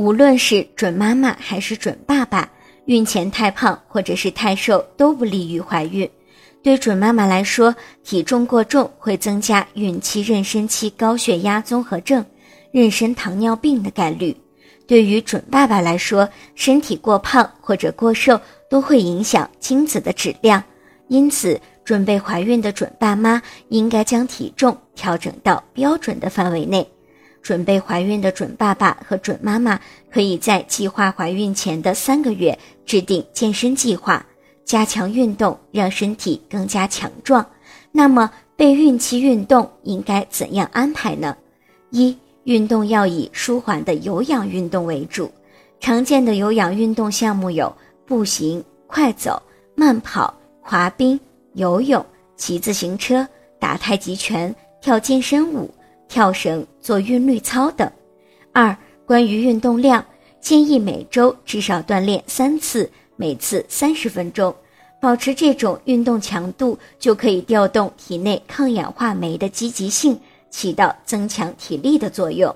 无论是准妈妈还是准爸爸，孕前太胖或者是太瘦都不利于怀孕。对准妈妈来说，体重过重会增加孕期妊娠期高血压综合症、妊娠糖尿病的概率。对于准爸爸来说，身体过胖或者过瘦都会影响精子的质量，因此准备怀孕的准爸妈应该将体重调整到标准的范围内。准备怀孕的准爸爸和准妈妈可以在计划怀孕前的三个月制定健身计划，加强运动，让身体更加强壮。那么备孕期运动应该怎样安排呢？一运动要以舒缓的有氧运动为主，常见的有氧运动项目有步行、快走、慢跑、滑冰、游泳、骑自行车、打太极拳、跳健身舞、跳绳、做韵律操等。二、关于运动量，建议每周至少锻炼三次，每次三十分钟，保持这种运动强度，就可以调动体内抗氧化酶的积极性。起到增强体力的作用。